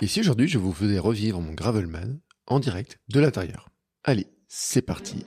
Et si aujourd'hui je vous faisais revivre mon Gravelman en direct de l'intérieur. Allez, c'est parti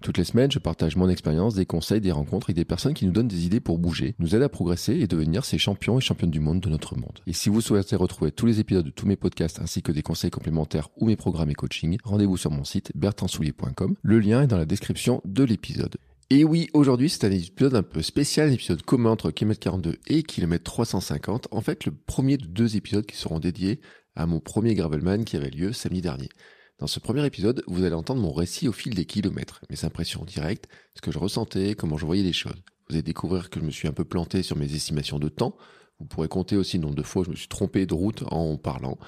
Toutes les semaines, je partage mon expérience, des conseils, des rencontres et des personnes qui nous donnent des idées pour bouger, nous aident à progresser et devenir ces champions et championnes du monde de notre monde. Et si vous souhaitez retrouver tous les épisodes de tous mes podcasts ainsi que des conseils complémentaires ou mes programmes et coaching, rendez-vous sur mon site bertrandsoulier.com. Le lien est dans la description de l'épisode. Et oui, aujourd'hui c'est un épisode un peu spécial, un épisode commun entre km 42 et km 350. En fait, le premier de deux épisodes qui seront dédiés à mon premier Gravelman qui avait lieu samedi dernier. Dans ce premier épisode, vous allez entendre mon récit au fil des kilomètres, mes impressions directes, ce que je ressentais, comment je voyais les choses. Vous allez découvrir que je me suis un peu planté sur mes estimations de temps. Vous pourrez compter aussi le nombre de fois où je me suis trompé de route en parlant.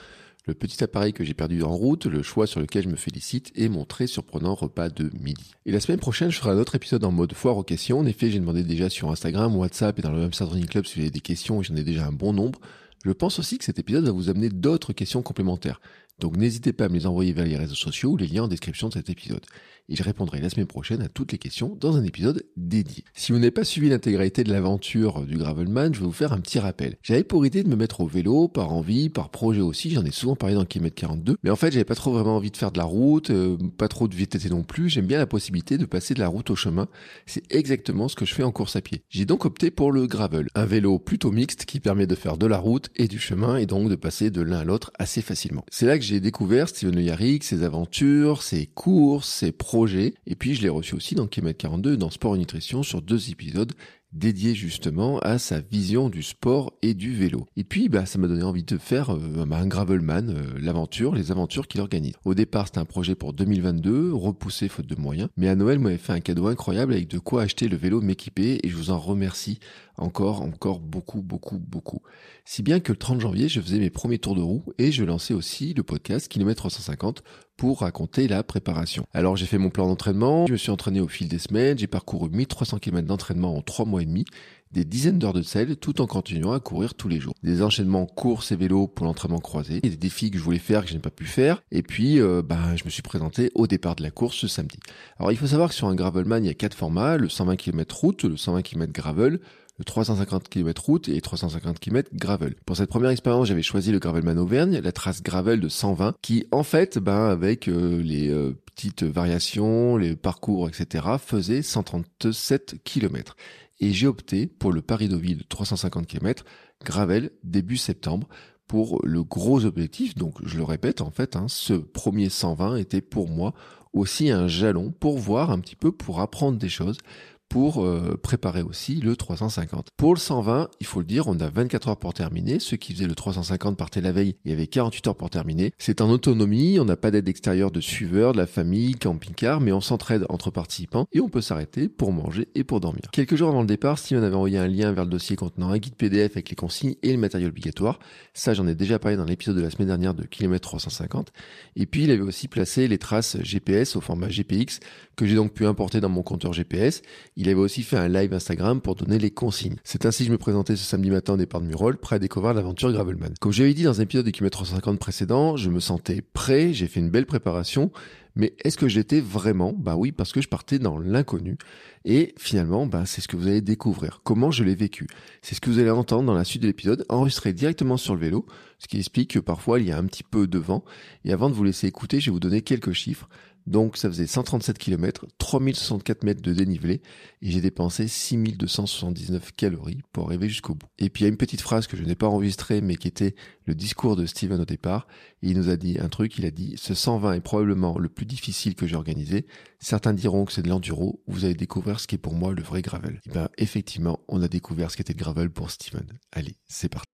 Le petit appareil que j'ai perdu en route, le choix sur lequel je me félicite et mon très surprenant repas de midi. Et la semaine prochaine, je ferai un autre épisode en mode foire aux questions. En effet, j'ai demandé déjà sur Instagram, WhatsApp et dans le même Running Club si vous avez des questions et j'en ai déjà un bon nombre. Je pense aussi que cet épisode va vous amener d'autres questions complémentaires. Donc n'hésitez pas à me les envoyer vers les réseaux sociaux ou les liens en description de cet épisode. Et je répondrai la semaine prochaine à toutes les questions dans un épisode dédié. Si vous n'avez pas suivi l'intégralité de l'aventure du Gravelman, je vais vous faire un petit rappel. J'avais pour idée de me mettre au vélo, par envie, par projet aussi, j'en ai souvent parlé dans Kilomètre 42, mais en fait j'avais pas trop vraiment envie de faire de la route, euh, pas trop de VTT non plus, j'aime bien la possibilité de passer de la route au chemin. C'est exactement ce que je fais en course à pied. J'ai donc opté pour le gravel, un vélo plutôt mixte qui permet de faire de la route et du chemin et donc de passer de l'un à l'autre assez facilement. C'est là que j'ai découvert Steven Yarrick, ses aventures, ses courses, ses projets. Et puis je l'ai reçu aussi dans Kilomètre 42 dans Sport et Nutrition sur deux épisodes dédié justement à sa vision du sport et du vélo. Et puis, bah, ça m'a donné envie de faire euh, un Gravelman, euh, l'aventure, les aventures qu'il organise. Au départ, c'était un projet pour 2022, repoussé faute de moyens. Mais à Noël, m'avait fait un cadeau incroyable avec de quoi acheter le vélo m'équiper et je vous en remercie encore, encore beaucoup, beaucoup, beaucoup. Si bien que le 30 janvier, je faisais mes premiers tours de roue et je lançais aussi le podcast Kilomètre 350 pour raconter la préparation. Alors j'ai fait mon plan d'entraînement, je me suis entraîné au fil des semaines, j'ai parcouru 1300 km d'entraînement en 3 mois et demi, des dizaines d'heures de sel tout en continuant à courir tous les jours. Des enchaînements courses et vélos pour l'entraînement croisé, des défis que je voulais faire que je n'ai pas pu faire, et puis euh, bah, je me suis présenté au départ de la course ce samedi. Alors il faut savoir que sur un Gravelman, il y a quatre formats, le 120 km route, le 120 km gravel, le 350 km route et 350 km gravel. Pour cette première expérience, j'avais choisi le Gravelman Auvergne, la trace gravel de 120, qui en fait, ben avec euh, les euh, petites variations, les parcours, etc., faisait 137 km. Et j'ai opté pour le Paris-Deauville 350 km gravel début septembre pour le gros objectif. Donc je le répète, en fait, hein, ce premier 120 était pour moi aussi un jalon pour voir un petit peu, pour apprendre des choses, pour euh, préparer aussi le 350. Pour le 120, il faut le dire, on a 24 heures pour terminer. Ceux qui faisaient le 350 partaient la veille, il y avait 48 heures pour terminer. C'est en autonomie, on n'a pas d'aide extérieure de suiveurs, de la famille, camping-car, mais on s'entraide entre participants et on peut s'arrêter pour manger et pour dormir. Quelques jours avant le départ, Steven avait envoyé un lien vers le dossier contenant un guide PDF avec les consignes et le matériel obligatoire. Ça, j'en ai déjà parlé dans l'épisode de la semaine dernière de kilomètre 350. Et puis, il avait aussi placé les traces GPS au format GPX que j'ai donc pu importer dans mon compteur GPS. Avait aussi fait un live Instagram pour donner les consignes. C'est ainsi que je me présentais ce samedi matin au départ de Murol, prêt à découvrir l'aventure Gravelman. Comme j'avais dit dans un épisode de Kilomètre 350 précédent, je me sentais prêt, j'ai fait une belle préparation, mais est-ce que j'étais vraiment? Bah oui, parce que je partais dans l'inconnu. Et finalement, bah, c'est ce que vous allez découvrir. Comment je l'ai vécu. C'est ce que vous allez entendre dans la suite de l'épisode, enregistré directement sur le vélo, ce qui explique que parfois il y a un petit peu de vent. Et avant de vous laisser écouter, je vais vous donner quelques chiffres. Donc ça faisait 137 km, 3064 mètres de dénivelé et j'ai dépensé 6279 calories pour arriver jusqu'au bout. Et puis il y a une petite phrase que je n'ai pas enregistrée mais qui était le discours de Steven au départ. Il nous a dit un truc, il a dit ce 120 est probablement le plus difficile que j'ai organisé. Certains diront que c'est de l'enduro, vous allez découvrir ce qui est pour moi le vrai gravel. Et bien effectivement, on a découvert ce qu'était le gravel pour Steven. Allez, c'est parti.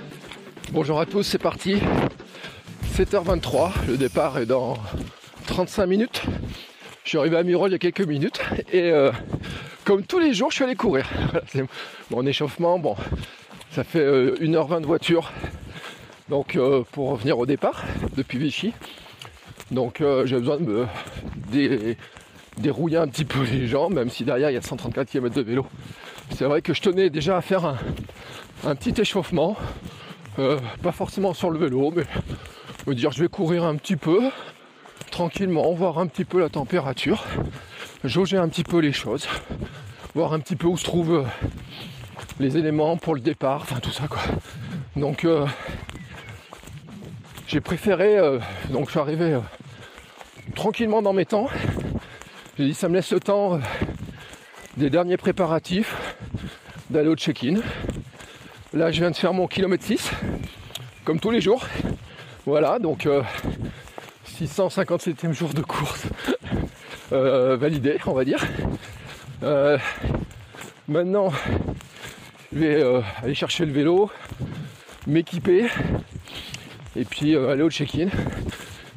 bonjour à tous, c'est parti. 7h23, le départ est dans 35 minutes. Je suis arrivé à Mirol il y a quelques minutes et euh, comme tous les jours, je suis allé courir. C'est mon échauffement, bon, ça fait euh, 1h20 de voiture. Donc euh, pour revenir au départ depuis Vichy. Donc euh, j'ai besoin de me dé- dérouiller un petit peu les jambes, même si derrière il y a 134 km de vélo. C'est vrai que je tenais déjà à faire un petit échauffement, euh, pas forcément sur le vélo, mais dire je vais courir un petit peu, tranquillement, voir un petit peu la température, jauger un petit peu les choses, voir un petit peu où se trouvent euh, les éléments pour le départ, enfin tout ça quoi. Donc euh, j'ai préféré, donc je suis arrivé tranquillement dans mes temps. J'ai dit ça me laisse le temps des derniers préparatifs, d'aller au check-in. Là, je viens de faire mon kilomètre 6, comme tous les jours. Voilà, donc euh, 657e jour de course euh, validé, on va dire. Euh, maintenant, je vais euh, aller chercher le vélo, m'équiper, et puis euh, aller au check-in.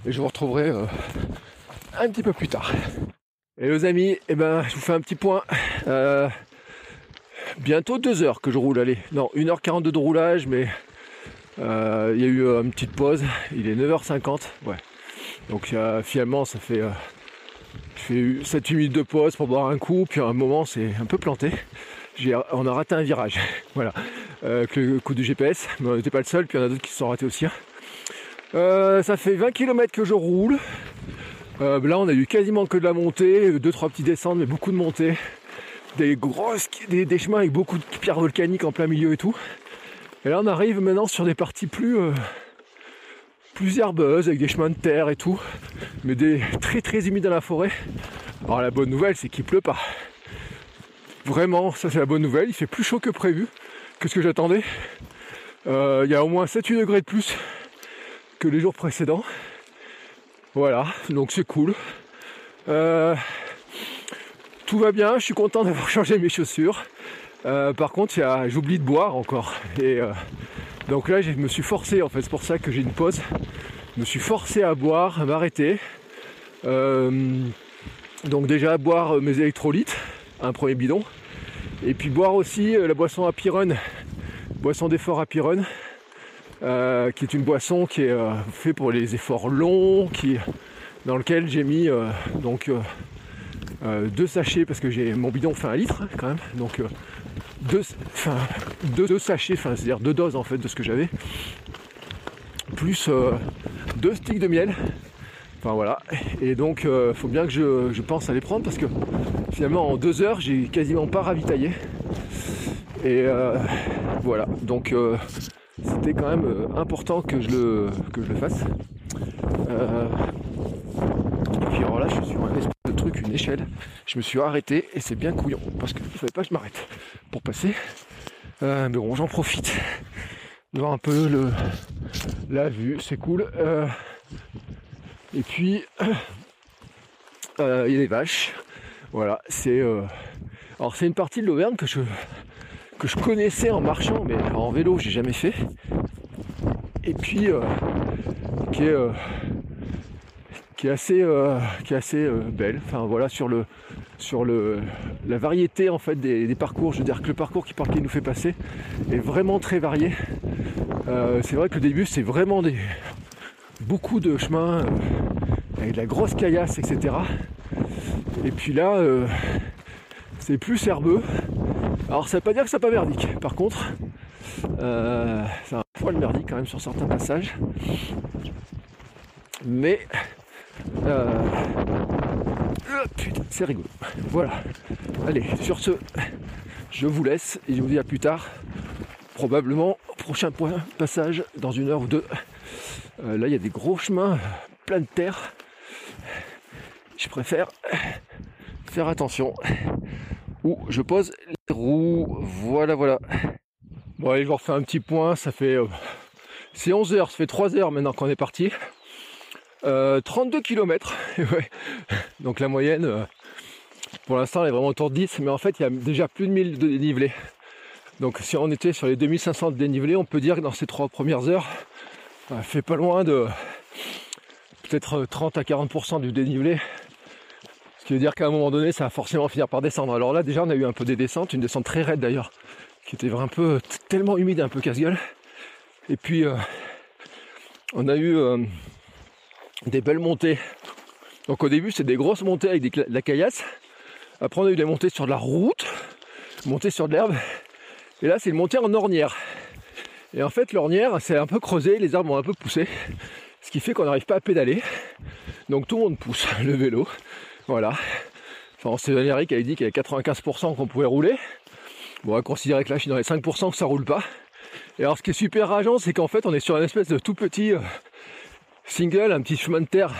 Et je vous retrouverai euh, un petit peu plus tard. Et les amis, eh ben, je vous fais un petit point. Bientôt deux heures que je roule, allez. Non, 1h42 de roulage, mais euh, il y a eu euh, une petite pause. Il est 9h50, ouais. Donc euh, finalement, ça fait, euh, je fais 7-8 minutes de pause pour boire un coup, puis à un moment, c'est un peu planté. On a raté un virage, voilà, avec le coup du GPS, mais on n'était pas le seul, puis il y en a d'autres qui se sont ratés aussi. hein. Ça fait 20 km que je roule. Là, on a eu quasiment que de la montée, deux trois petits descentes, mais beaucoup de montées, des grosses, des, chemins avec beaucoup de pierres volcaniques en plein milieu et tout. Et là, on arrive maintenant sur des parties plus euh, plus herbeuses, avec des chemins de terre et tout, mais des très très humides dans la forêt. Alors la bonne nouvelle, c'est qu'il pleut pas. Vraiment, ça c'est la bonne nouvelle. Il fait plus chaud que prévu, que ce que j'attendais? Euh, Il y a au moins 7-8 degrés de plus que les jours précédents. Voilà, donc c'est cool. Euh, tout va bien, je suis content d'avoir changé mes chaussures. Euh, par contre, j'oublie de boire encore. Et euh, donc là, je me suis forcé, en fait, c'est pour ça que j'ai une pause. Je me suis forcé à boire, à m'arrêter. Euh, donc déjà boire mes électrolytes, un premier bidon. Et puis boire aussi la boisson Apirun, boisson d'effort. Euh, qui est une boisson qui est faite pour les efforts longs, dans lequel j'ai mis donc euh, deux sachets parce que j'ai mon bidon fait un litre quand même, donc euh, deux, sachets, enfin, c'est-à-dire deux doses en fait de ce que j'avais, plus euh, deux sticks de miel. Enfin voilà, et donc faut bien que je, pense à les prendre parce que finalement en deux heures j'ai quasiment pas ravitaillé. Et voilà, donc c'était quand même important que je le, fasse et puis alors là, je suis sur un espèce de truc, une échelle. Je me suis arrêté et c'est bien couillon parce qu'il ne fallait pas que je m'arrête pour passer. Euh, mais bon, j'en profite de voir un peu le, la vue, c'est cool. Euh, et puis, euh, il y a les vaches. Voilà, c'est. euh, alors, c'est une partie de l'Auvergne que je, que je connaissais en marchant, mais en vélo, j'ai jamais fait. Et puis, euh, qui est, euh, qui est assez, euh, qui est assez euh, belle. Enfin voilà, sur le, sur le, la variété en fait des, des parcours. Je veux dire que le parcours qui, qui nous fait passer est vraiment très varié. Euh, c'est vrai que le début, c'est vraiment des, beaucoup de chemins avec de la grosse caillasse, etc. Et puis là, c'est plus herbeux. Alors ça veut pas dire que c'est pas merdique. Par contre, c'est un poil merdique quand même sur certains passages. Mais euh, putain, c'est rigolo. Voilà. Allez, sur ce, je vous laisse et je vous dis à plus tard. Probablement prochain point passage dans une heure ou deux. Euh, là, il y a des gros chemins plein de terre. Je préfère faire attention où je pose les roues. Voilà, voilà. Bon, allez, je vous refais un petit point. Ça fait. Euh, c'est 11 heures, ça fait 3 heures maintenant qu'on est parti. 32 km. ouais. Donc la moyenne, euh, pour l'instant, elle est vraiment autour de 10. Mais en fait, il y a déjà plus de 1000 de dénivelé. Donc si on était sur les 2500 de dénivelé, on peut dire que dans ces trois premières heures, ça fait pas loin de peut-être 30 à 40% du dénivelé. Ce qui veut dire qu'à un moment donné, ça va forcément finir par descendre. Alors là, déjà, on a eu un peu des descentes, une descente très raide d'ailleurs, qui était un peu tellement humide, un peu casse-gueule. Et puis, euh, on a eu euh, des belles montées. Donc au début, c'est des grosses montées avec de la caillasse. Après, on a eu des montées sur de la route, montées sur de l'herbe. Et là, c'est une montée en ornière. Et en fait, l'ornière, c'est un peu creusé, les arbres ont un peu poussé, ce qui fait qu'on n'arrive pas à pédaler. Donc tout le monde pousse le vélo. Voilà. Enfin, c'est Eric avait dit qu'il y avait 95% qu'on pouvait rouler. Bon, on va considérer que là, je suis dans les 5% que ça roule pas. Et alors, ce qui est super rageant, c'est qu'en fait, on est sur une espèce de tout petit euh, single, un petit chemin de terre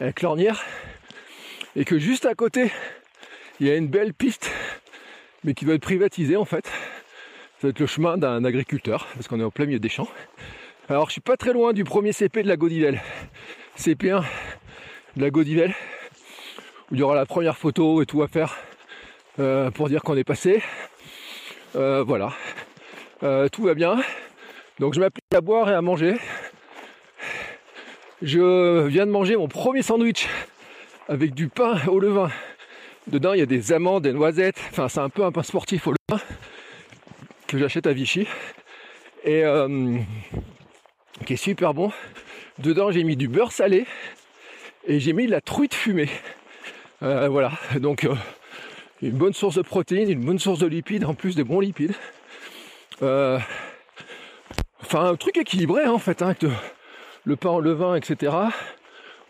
avec l'ornière. Et que juste à côté, il y a une belle piste, mais qui doit être privatisée en fait. Ça va être le chemin d'un agriculteur, parce qu'on est au plein milieu des champs. Alors je suis pas très loin du premier CP de la Godivelle. CP1 de la Godivelle, où il y aura la première photo et tout à faire euh, pour dire qu'on est passé. Euh, voilà. Euh, tout va bien. Donc je m'applique à boire et à manger. Je viens de manger mon premier sandwich avec du pain au levain. Dedans, il y a des amandes, des noisettes. Enfin, c'est un peu un pain sportif au levain que j'achète à Vichy et euh, qui est super bon. Dedans, j'ai mis du beurre salé et j'ai mis de la truite fumée. Euh, voilà, donc euh, une bonne source de protéines, une bonne source de lipides, en plus des bons lipides. enfin, un truc équilibré hein, en fait, hein, le pain en levain, etc.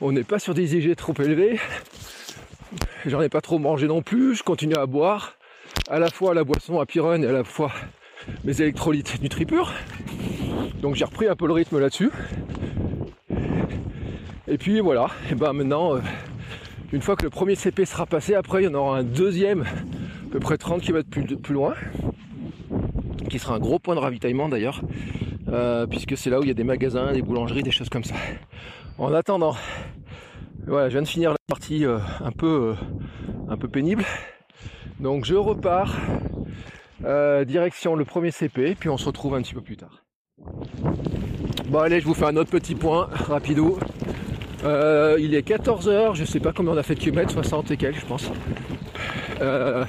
On n'est pas sur des IG trop élevés. J'en ai pas trop mangé non plus. Je continue à boire à la fois la boisson à Pyrone et à la fois mes électrolytes NutriPure. Donc j'ai repris un peu le rythme là-dessus. Et puis voilà, et ben maintenant, euh, une fois que le premier CP sera passé, après il y en aura un deuxième, à peu près 30 km plus, loin, qui sera un gros point de ravitaillement d'ailleurs, euh, puisque c'est là où il y a des magasins, des boulangeries, des choses comme ça. En attendant, voilà, je viens de finir la partie euh, un peu un peu pénible. Donc je repars euh, direction le premier CP, puis on se retrouve un petit peu plus tard. Bon allez, je vous fais un autre petit point, rapido. Euh, il est 14h, je sais pas combien on a fait de kilomètres, 60 et quelques je pense. Euh,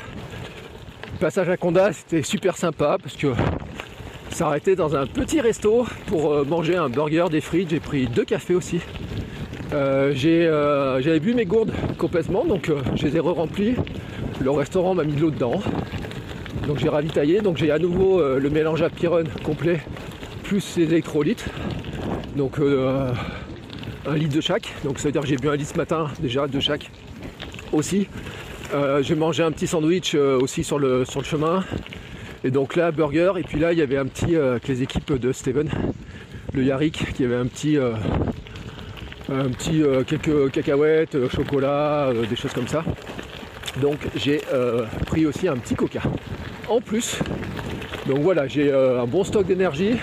passage à Conda, c'était super sympa parce que s'arrêter dans un petit resto pour manger un burger, des frites, j'ai pris deux cafés aussi. J'avais bu mes gourdes complètement, donc je les ai re-remplies. Le restaurant m'a mis de l'eau dedans. Donc j'ai ravitaillé, donc j'ai à nouveau euh, le mélange à pyrone complet plus les électrolytes. Donc euh, un litre de chaque. Donc ça veut dire que j'ai bu un litre ce matin déjà de chaque aussi. Euh, j'ai mangé un petit sandwich aussi sur le, sur le chemin. Et donc là, burger. Et puis là, il y avait un petit, avec les équipes de Steven, le Yarik, qui avait un petit, un petit quelques cacahuètes, chocolat, des choses comme ça. Donc j'ai pris aussi un petit coca en plus. Donc voilà, j'ai euh, un bon stock d'énergie.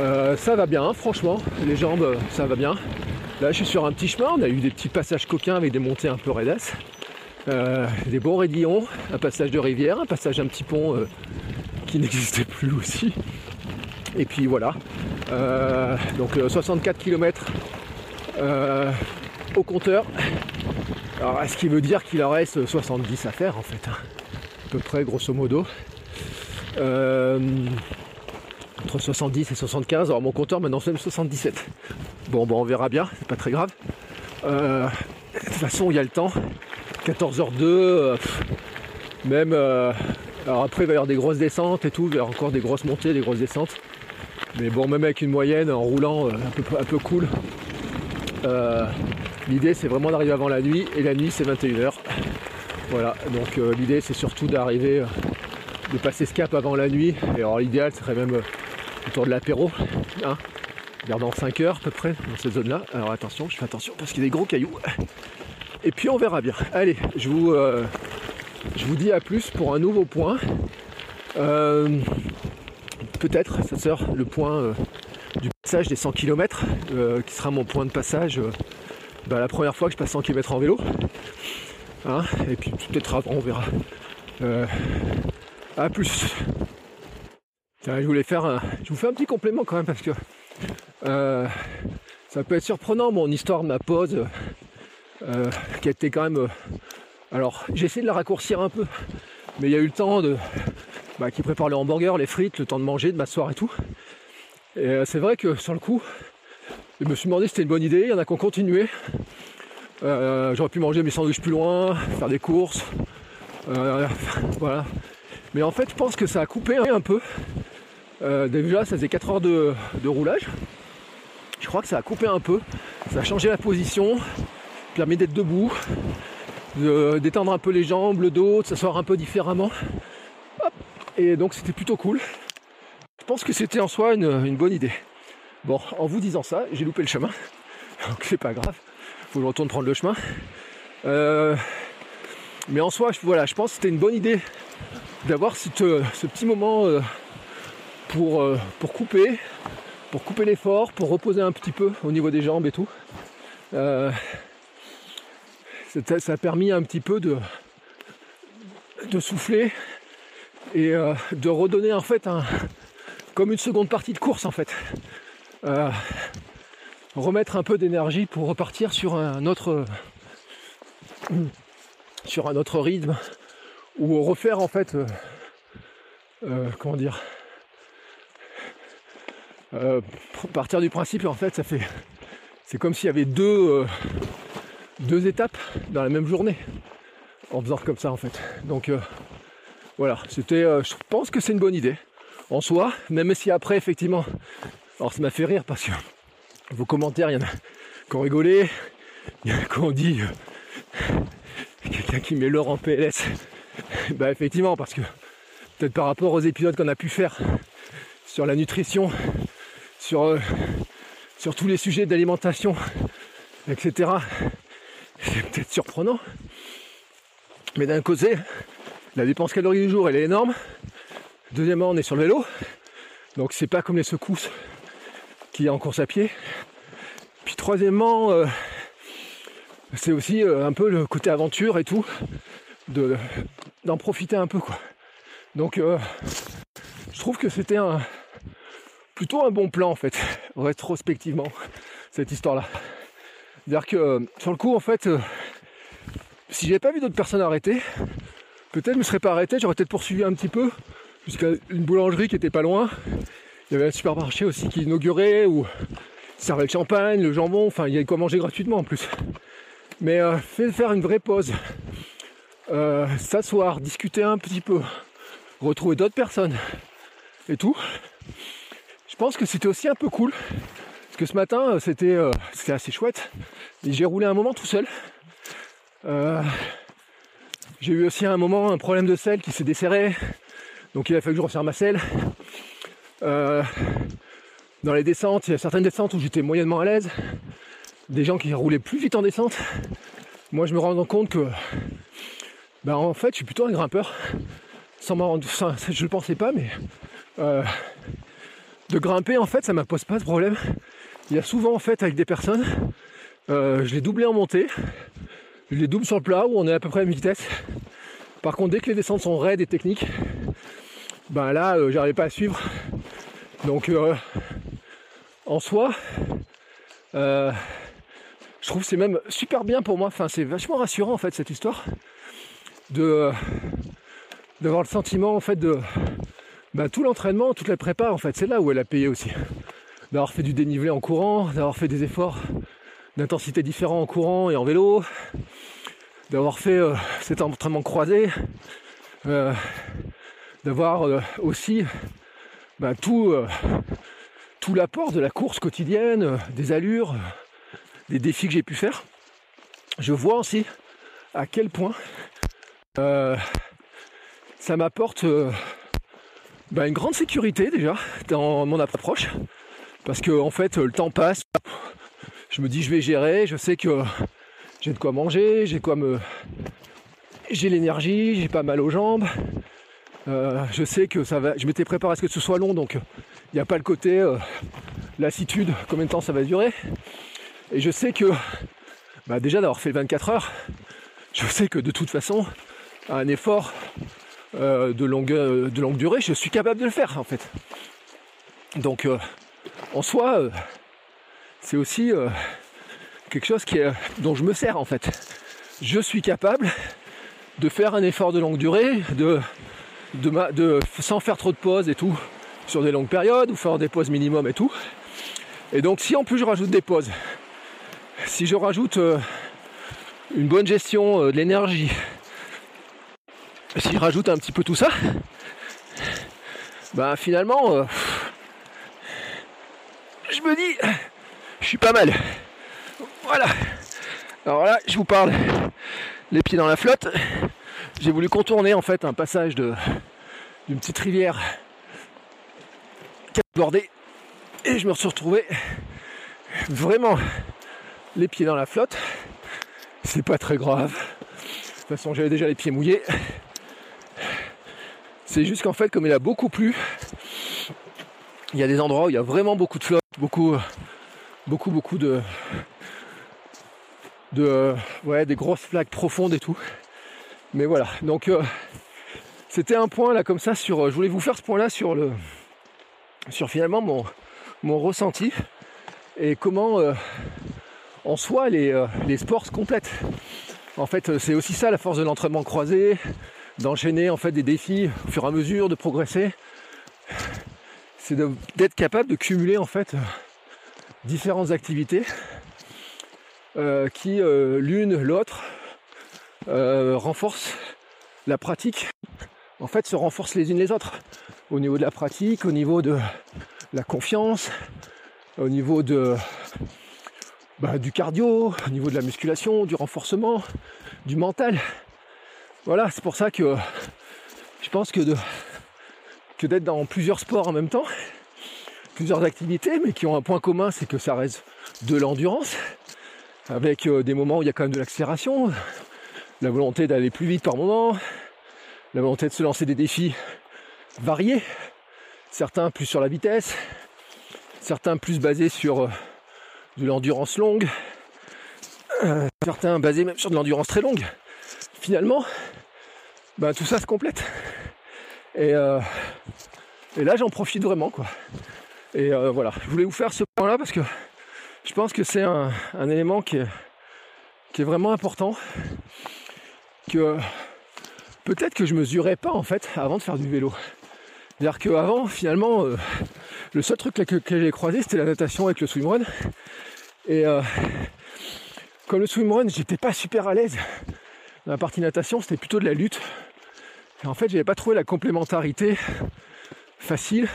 Euh, ça va bien, franchement. Les jambes, ça va bien. Là, je suis sur un petit chemin. On a eu des petits passages coquins avec des montées un peu raidasses. Euh, des bons raidillons, un passage de rivière, un passage un petit pont qui n'existait plus aussi. Et puis voilà. donc 64 km au compteur. Alors, ce qui veut dire qu'il en reste 70 à faire en fait. Hein peu près, grosso modo? Euh, entre 70 et 75. Alors mon compteur maintenant c'est 77. Bon, bon, on verra bien, c'est pas très grave. Euh, de toute façon, il y a le temps. 14h02, euh, même. alors après, il va y avoir des grosses descentes et tout, il va y avoir encore des grosses montées, des grosses descentes. Mais bon, même avec une moyenne, en roulant un peu, un peu cool, l'idée c'est vraiment d'arriver avant la nuit, et la nuit c'est 21h. Voilà, donc euh, l'idée c'est surtout d'arriver, euh, de passer ce cap avant la nuit. Et alors l'idéal serait même euh, autour de l'apéro, hein, Regardant 5 heures à peu près dans cette zone-là. Alors attention, je fais attention parce qu'il y a des gros cailloux. Et puis on verra bien. Allez, je vous, euh, je vous dis à plus pour un nouveau point. Euh, peut-être, ça sera le point euh, du passage des 100 km, qui sera mon point de passage bah, la première fois que je passe 100 km en vélo. Hein, et puis peut-être avant, on verra. à plus. je voulais faire je vous fais un petit complément quand même parce que ça peut être surprenant mon histoire, ma pause, qui a été quand même. alors j'ai essayé de la raccourcir un peu, mais il y a eu le temps de, bah, qui prépare le hamburger, les frites, le temps de manger, de m'asseoir et tout. Et euh, c'est vrai que sur le coup, je me suis demandé si c'était une bonne idée. Il y en a qui ont continué. Euh, j'aurais pu manger mes sandwichs plus loin, faire des courses. Euh, voilà. Mais en fait, je pense que ça a coupé un peu. déjà, ça faisait 4 heures de, roulage. Je crois que ça a coupé un peu. Ça a changé la position, permis d'être debout, d'étendre un peu les jambes, le dos, de s'asseoir un peu différemment. Et donc c'était plutôt cool. Je pense que c'était en soi une, bonne idée. Bon, en vous disant ça, j'ai loupé le chemin. Donc c'est pas grave. Faut que je retourne prendre le chemin. Euh, mais en soi, voilà, je pense que c'était une bonne idée d'avoir ce petit moment euh, pour, euh, pour couper, pour couper l'effort, pour reposer un petit peu au niveau des jambes et tout. Ça, a permis un petit peu de, souffler et euh, de redonner en fait un, comme une seconde partie de course en fait. Euh, remettre un peu d'énergie pour repartir sur un autre sur un autre rythme ou refaire en fait euh, comment dire partir du principe en fait ça fait c'est comme s'il y avait deux deux étapes dans la même journée en faisant comme ça en fait donc voilà, c'était, euh, je pense que c'est une bonne idée en soi, même si après effectivement, alors ça m'a fait rire parce que vos commentaires, il y en a qui ont rigolé, il y en a qui ont dit euh, quelqu'un qui met l'or en PLS. bah effectivement, parce que peut-être par rapport aux épisodes qu'on a pu faire sur la nutrition, sur, euh, sur tous les sujets d'alimentation, etc. C'est peut-être surprenant. Mais d'un côté, la dépense calorique du jour, elle est énorme. Deuxièmement, on est sur le vélo. Donc c'est pas comme les secousses qu'il y a en course à pied. Puis troisièmement, euh, c'est aussi euh, un peu le côté aventure et tout, de, d'en profiter un peu quoi. Donc euh, je trouve que c'était un plutôt un bon plan en fait, rétrospectivement, cette histoire-là. C'est-à-dire que sur le coup en fait, si j'avais pas vu d'autres personnes arrêter, Peut-être je me serais pas arrêté, j'aurais peut-être poursuivi un petit peu jusqu'à une boulangerie qui était pas loin. Il y avait un supermarché aussi qui inaugurait où servait le champagne, le jambon, enfin il y avait quoi manger gratuitement en plus. Mais euh, faire une vraie pause, euh, s'asseoir, discuter un petit peu, retrouver d'autres personnes et tout. Je pense que c'était aussi un peu cool. Que ce matin, euh, c'était assez chouette. Et j'ai roulé un moment tout seul. J'ai eu aussi un moment un problème de selle qui s'est desserré. Donc il a fallu que je resserre ma selle. Euh, dans les descentes, il y a certaines descentes où j'étais moyennement à l'aise. Des gens qui roulaient plus vite en descente. Moi je me rends compte que bah, en fait je suis plutôt un grimpeur. Sans m'en rendre je le pensais pas mais euh, de grimper en fait ça ne pose pas de problème. Il y a souvent en fait avec des personnes, euh, je l'ai doublé en montée, je les double sur le plat où on est à peu près à la vitesse. Par contre, dès que les descentes sont raides et techniques, ben là, euh, j'arrive pas à suivre. Donc, euh, en soi, euh, je trouve c'est même super bien pour moi. Enfin, c'est vachement rassurant en fait cette histoire de d'avoir le sentiment en fait de ben, tout l'entraînement, toute la prépa en fait. C'est là où elle a payé aussi. D'avoir fait du dénivelé en courant, d'avoir fait des efforts d'intensité différents en courant et en vélo, d'avoir fait euh, cet entraînement croisé, euh, d'avoir euh, aussi bah, tout, tout l'apport de la course quotidienne, des allures, des défis que j'ai pu faire. Je vois aussi à quel point ça m'apporte bah, une grande sécurité déjà dans mon approche. Parce que en fait le temps passe, je me dis je vais gérer, je sais que j'ai de quoi manger, j'ai quoi me. J'ai l'énergie, j'ai pas mal aux jambes. Euh, je sais que ça va. Je m'étais préparé à ce que ce soit long, donc il n'y a pas le côté euh, lassitude, combien de temps ça va durer. Et je sais que bah, déjà d'avoir fait le 24 heures, je sais que de toute façon, un effort euh, de, longue, de longue durée, je suis capable de le faire en fait. Donc en soi, c'est aussi quelque chose qui est, dont je me sers en fait. Je suis capable de faire un effort de longue durée, de, sans faire trop de pauses et tout, sur des longues périodes, ou faire des pauses minimum et tout. Et donc si en plus je rajoute des pauses, si je rajoute euh, une bonne gestion euh, de l'énergie, si je rajoute un petit peu tout ça, bah finalement, euh, je me dis, je suis pas mal. Voilà. Alors là, je vous parle les pieds dans la flotte. J'ai voulu contourner en fait un passage d'une petite rivière qui a bordé et je me suis retrouvé vraiment les pieds dans la flotte. C'est pas très grave. De toute façon, j'avais déjà les pieds mouillés. C'est juste qu'en fait, comme il a beaucoup plu, il y a des endroits où il y a vraiment beaucoup de flotte, beaucoup, beaucoup, beaucoup de, de euh, ouais, des grosses flaques profondes et tout. Mais voilà, donc euh, c'était un point là comme ça sur. Euh, je voulais vous faire ce point là sur le sur finalement mon, mon ressenti et comment en soi les, les sports se complètent. En fait, c'est aussi ça la force de l'entraînement croisé, d'enchaîner en fait des défis au fur et à mesure, de progresser. C'est d'être capable de cumuler en fait différentes activités euh, qui euh, l'une l'autre euh, renforce la pratique. En fait, se renforcent les unes les autres au niveau de la pratique, au niveau de la confiance, au niveau de bah, du cardio, au niveau de la musculation, du renforcement, du mental. Voilà, c'est pour ça que je pense que de que d'être dans plusieurs sports en même temps, plusieurs activités, mais qui ont un point commun, c'est que ça reste de l'endurance avec euh, des moments où il y a quand même de l'accélération, la volonté d'aller plus vite par moment, la volonté de se lancer des défis variés, certains plus sur la vitesse, certains plus basés sur euh, de l'endurance longue, euh, certains basés même sur de l'endurance très longue. Finalement, ben, tout ça se complète. Et, et là j'en profite vraiment quoi. Et voilà, je voulais vous faire ce point là parce que je pense que c'est un, élément qui est, vraiment important. Que peut-être que je mesurais pas en fait avant de faire du vélo. C'est-à-dire qu'avant, finalement, euh, le seul truc que, j'ai croisé, c'était la natation avec le swimrun. Et euh, comme le swimrun, j'étais pas super à l'aise. La partie natation, c'était plutôt de la lutte. En fait, j'avais pas trouvé la complémentarité facile.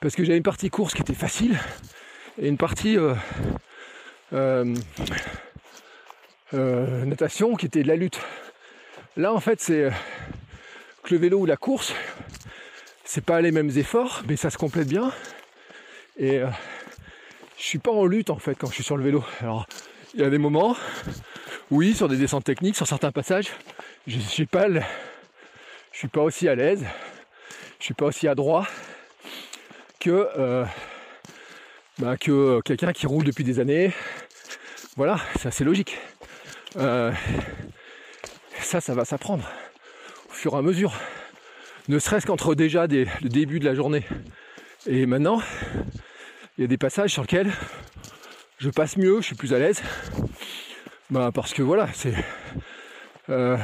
Parce que j'avais une partie course qui était facile et une partie euh, euh, euh, natation qui était de la lutte. Là en fait c'est que le vélo ou la course, c'est pas les mêmes efforts, mais ça se complète bien. Et je suis pas en lutte en fait quand je suis sur le vélo. Alors il y a des moments, oui, sur des descentes techniques, sur certains passages, je suis pas je suis pas aussi à l'aise, je suis pas aussi adroit que bah, que euh, quelqu'un qui roule depuis des années. Voilà, c'est assez logique. Euh, ça, ça va s'apprendre au fur et à mesure. Ne serait-ce qu'entre déjà le début de la journée et maintenant, il y a des passages sur lesquels je passe mieux, je suis plus à l'aise. Bah parce que voilà, c'est. Euh,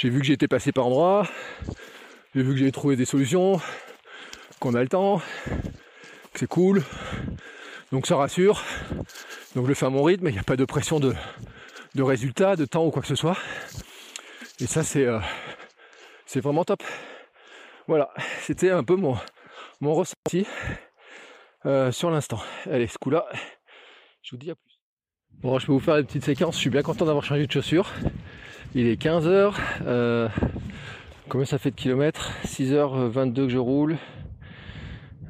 j'ai vu que été passé par endroit, j'ai vu que j'ai trouvé des solutions, qu'on a le temps, c'est cool. Donc ça rassure. Donc je le fais à mon rythme, il n'y a pas de pression de, de résultat, de temps ou quoi que ce soit. Et ça c'est euh, vraiment top. Voilà, c'était un peu mon, mon ressenti euh, sur l'instant. Allez, ce coup-là, je vous dis à plus. Bon, je peux vous faire une petite séquence, je suis bien content d'avoir changé de chaussures. Il est 15h. Euh, combien ça fait de kilomètres? 6h22 que je roule.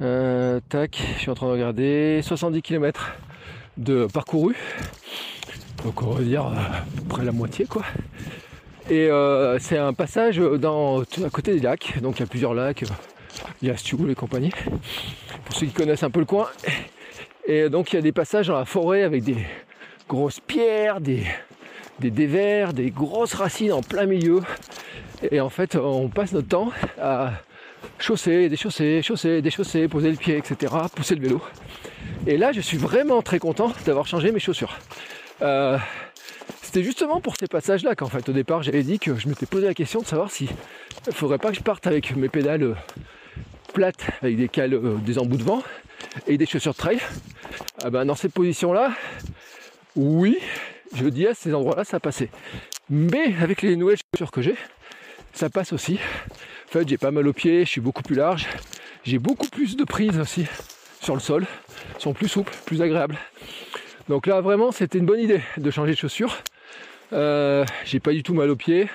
Euh, tac, je suis en train de regarder 70 km de parcouru. Donc on va dire euh, près la moitié quoi. Et euh, c'est un passage dans, à côté des lacs. Donc il y a plusieurs lacs. Il y a Stioul et compagnie. Pour ceux qui connaissent un peu le coin. Et donc il y a des passages dans la forêt avec des grosses pierres, des, des dévers, des grosses racines en plein milieu. Et en fait, on passe notre temps à chausser, déchausser, chausser, déchausser, poser le pied, etc., pousser le vélo. Et là, je suis vraiment très content d'avoir changé mes chaussures. Euh, c'était justement pour ces passages-là qu'en fait, au départ, j'avais dit que je m'étais posé la question de savoir si il faudrait pas que je parte avec mes pédales euh, plates, avec des cales, euh, des embouts de vent et des chaussures de trail. Ah ben, dans cette position-là, oui, je dis à ces endroits-là, ça passait. Mais avec les nouvelles chaussures que j'ai, ça passe aussi. En fait, j'ai pas mal aux pieds, je suis beaucoup plus large, j'ai beaucoup plus de prise aussi sur le sol, sont plus souples, plus agréables. Donc là, vraiment, c'était une bonne idée de changer de chaussures. Euh, j'ai pas du tout mal aux pieds.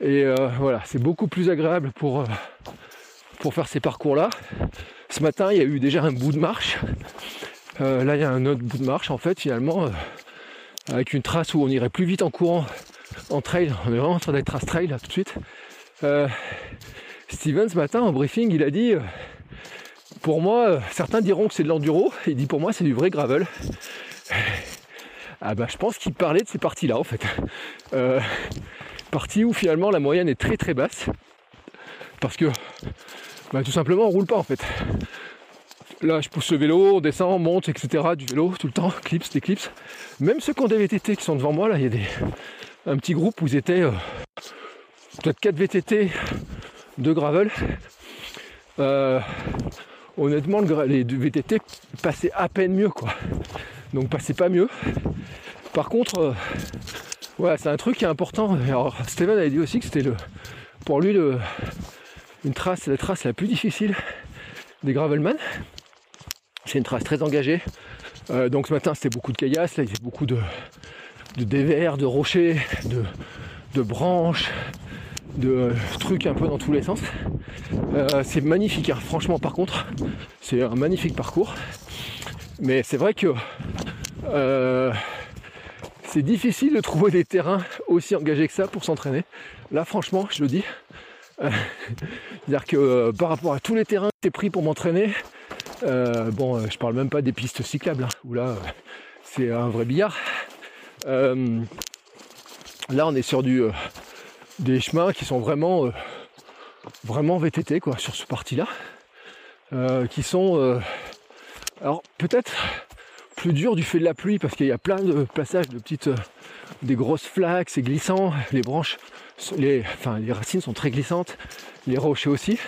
Et euh, voilà, c'est beaucoup plus agréable pour, euh, pour faire ces parcours-là. Ce matin, il y a eu déjà un bout de marche. là, il y a un autre bout de marche, en fait, finalement, avec une trace où on irait plus vite en courant en trail. On est vraiment en train d'être trace trail là tout de suite. Euh, Steven ce matin en briefing, il a dit euh, pour moi, euh, certains diront que c'est de l'enduro. Il dit pour moi c'est du vrai gravel. Ah bah je pense qu'il parlait de ces parties-là en fait. Parties où finalement la moyenne est très très basse. Parce que bah, tout simplement on roule pas en fait. Là, je pousse le vélo, on descend, on monte, etc. du vélo tout le temps, clips, des clips. Même ceux qui ont des VTT qui sont devant moi, là, il y a un petit groupe où ils étaient euh, peut-être 4 VTT, de gravel. Euh, honnêtement, les VTT passaient à peine mieux, quoi. Donc, passaient pas mieux. Par contre, euh, c'est un truc qui est important. Alors, Steven avait dit aussi que c'était pour lui, une trace, la trace la plus difficile des gravelman. C'est une trace très engagée. Euh, donc ce matin c'était beaucoup de caillasses, là il y avait beaucoup de, dévers, de rochers, de, branches, de trucs un peu dans tous les sens. Euh, c'est magnifique, hein. franchement par contre, c'est un magnifique parcours. Mais c'est vrai que euh, c'est difficile de trouver des terrains aussi engagés que ça pour s'entraîner. Là franchement, je le dis. C'est-à-dire que par rapport à tous les terrains que j'ai pris pour m'entraîner, euh, bon, euh, je parle même pas des pistes cyclables, hein, où là, euh, c'est un vrai billard. là, on est sur du, des chemins qui sont vraiment, vraiment VTT, quoi, sur ce parti-là. qui sont, alors peut-être plus durs du fait de la pluie, parce qu'il y a plein de passages de petites, des grosses flaques, c'est glissant, les branches, les, enfin, les racines sont très glissantes, les rochers aussi.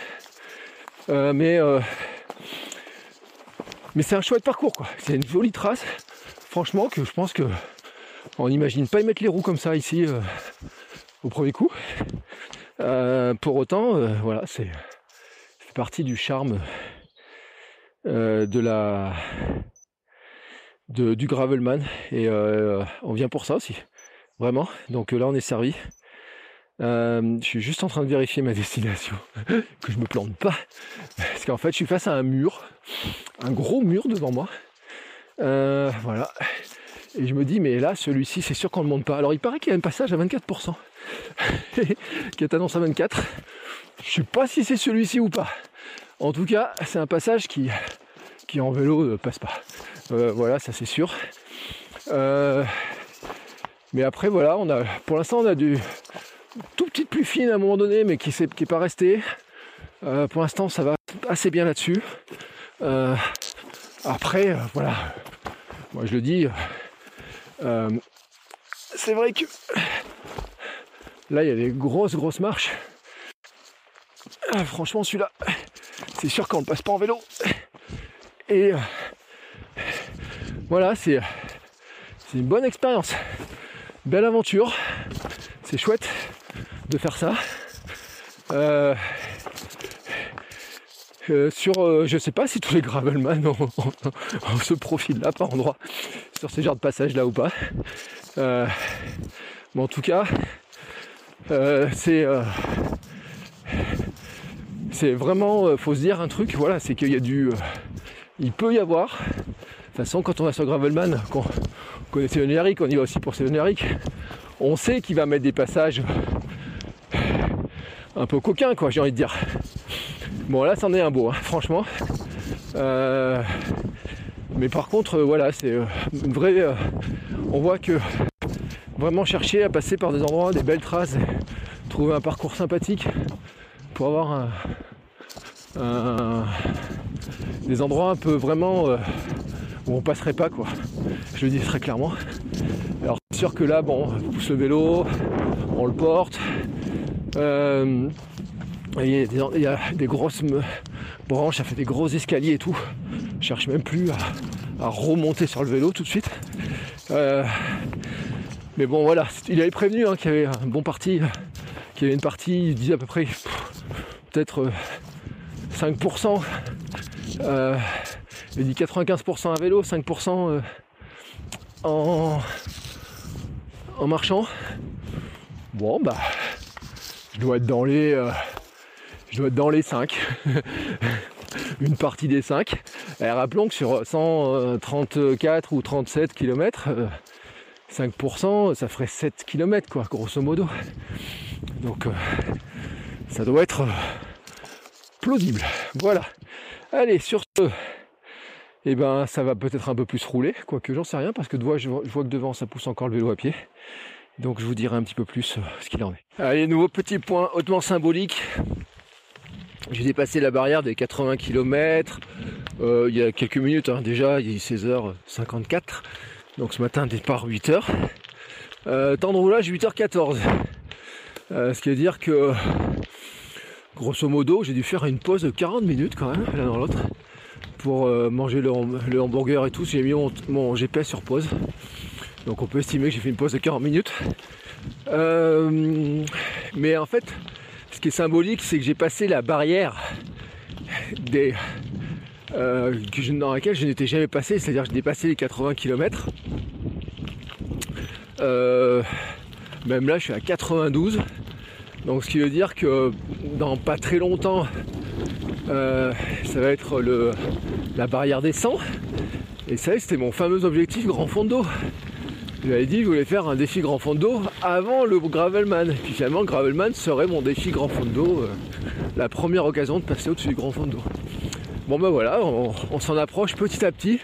mais mais c'est un chouette parcours, quoi. C'est une jolie trace. Franchement, que je pense que on n'imagine pas y mettre les roues comme ça ici euh, au premier coup. Euh, pour autant, euh, voilà, c'est partie du charme de la de, du gravelman et on vient pour ça aussi, vraiment. Donc là, on est servi. Je suis juste en train de vérifier ma destination, que je me plante pas, parce qu'en fait, je suis face à un mur un gros mur devant moi. Euh, voilà. Et je me dis, mais là, celui-ci, c'est sûr qu'on ne monte pas. Alors, il paraît qu'il y a un passage à 24%, qui est annoncé à 24. Je sais pas si c'est celui-ci ou pas. En tout cas, c'est un passage qui, qui en vélo ne passe pas. Euh, voilà, ça c'est sûr. Euh, mais après, voilà, on a, pour l'instant, on a du tout petite pluie fine à un moment donné, mais qui n'est pas resté. pour l'instant, ça va assez bien là-dessus. Euh, après, euh, voilà, moi je le dis, euh, c'est vrai que là il y a des grosses grosses marches. franchement celui-là, c'est sûr qu'on ne passe pas en vélo. Et voilà, c'est une bonne expérience. Belle aventure. C'est chouette de faire ça. Euh, sur, euh, je sais pas si tous les gravelman ont, ce profil-là par endroit, sur ces genres de passages-là ou pas. Euh, mais en tout cas, c'est c'est vraiment, euh, faut se dire un truc, voilà, c'est qu'il y a du, euh, il peut y avoir. De toute façon, quand on va sur Gravelman, qu'on connaît Cévenéric, on y va aussi pour Cévenéric, on sait qu'il va mettre des passages un peu coquins, quoi, j'ai envie de dire. Bon, là, c'en est un beau, hein, franchement. Euh, mais par contre, voilà, c'est une vraie. on voit que vraiment chercher à passer par des endroits, des belles traces, trouver un parcours sympathique pour avoir des endroits un peu vraiment euh, où on passerait pas quoi. Je le dis très clairement. Alors sûr que là, bon, on pousse le vélo, on le porte. Euh, il, y a des, grosses branches, ça fait des gros escaliers et tout. Je cherche même plus à, remonter sur le vélo tout de suite. Euh, mais bon voilà, il avait prévenu hein, qu'il y avait un bon parti, qu'il y avait une partie, il disait à peu près peut-être 5%. Euh, il dit 95% à vélo, 5% euh, en, en marchant. Bon bah je dois être dans les. Euh, je dois être dans les 5. Une partie des 5. Et rappelons que sur 134 ou 37 km, 5%, ça ferait 7 km quoi, grosso modo. Donc ça doit être plausible. Voilà. Allez, sur ce, eh ben, ça va peut-être un peu plus rouler, quoique j'en sais rien, parce que je vois que devant ça pousse encore le vélo à pied. Donc je vous dirai un petit peu plus euh, ce qu'il en est. Allez, nouveau petit point hautement symbolique. J'ai dépassé la barrière des 80 km euh, il y a quelques minutes hein. déjà, il est 16h54. Donc ce matin départ 8h. Euh, temps de roulage 8h14. ce qui veut dire que grosso modo, j'ai dû faire une pause de 40 minutes quand même, l'un dans l'autre, pour manger le, hamburger et tout. J'ai mis mon, GPS sur pause. Donc on peut estimer que j'ai fait une pause de 40 minutes. Euh, mais en fait, ce qui est symbolique, c'est que j'ai passé la barrière des, euh, dans laquelle je n'étais jamais passé, c'est-à-dire que j'ai dépassé les 80 km. même là, je suis à 92. Donc ce qui veut dire que dans pas très longtemps, euh, ça va être la barrière des 100. Et ça, c'était mon fameux objectif grand fond d'eau. J'avais dit que je voulais faire un défi grand fond d'eau avant le Gravelman. Et puis finalement, Gravelman serait mon défi grand fond d'eau, euh, la première occasion de passer au-dessus du grand fond d'eau. Bon ben voilà, on, s'en approche petit à petit.